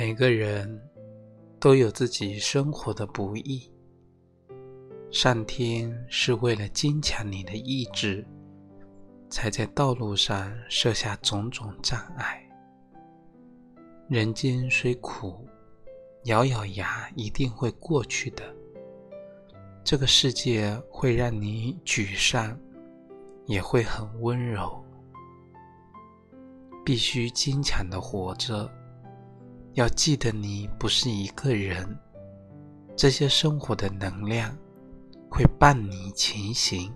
每个人都有自己生活的不易，上天是为了坚强你的意志，才在道路上设下种种障碍。人间虽苦，咬咬牙一定会过去的。这个世界会让你沮丧，也会很温柔。必须坚强的活着，要记得你不是一个人。这些生活的能量会伴你前行。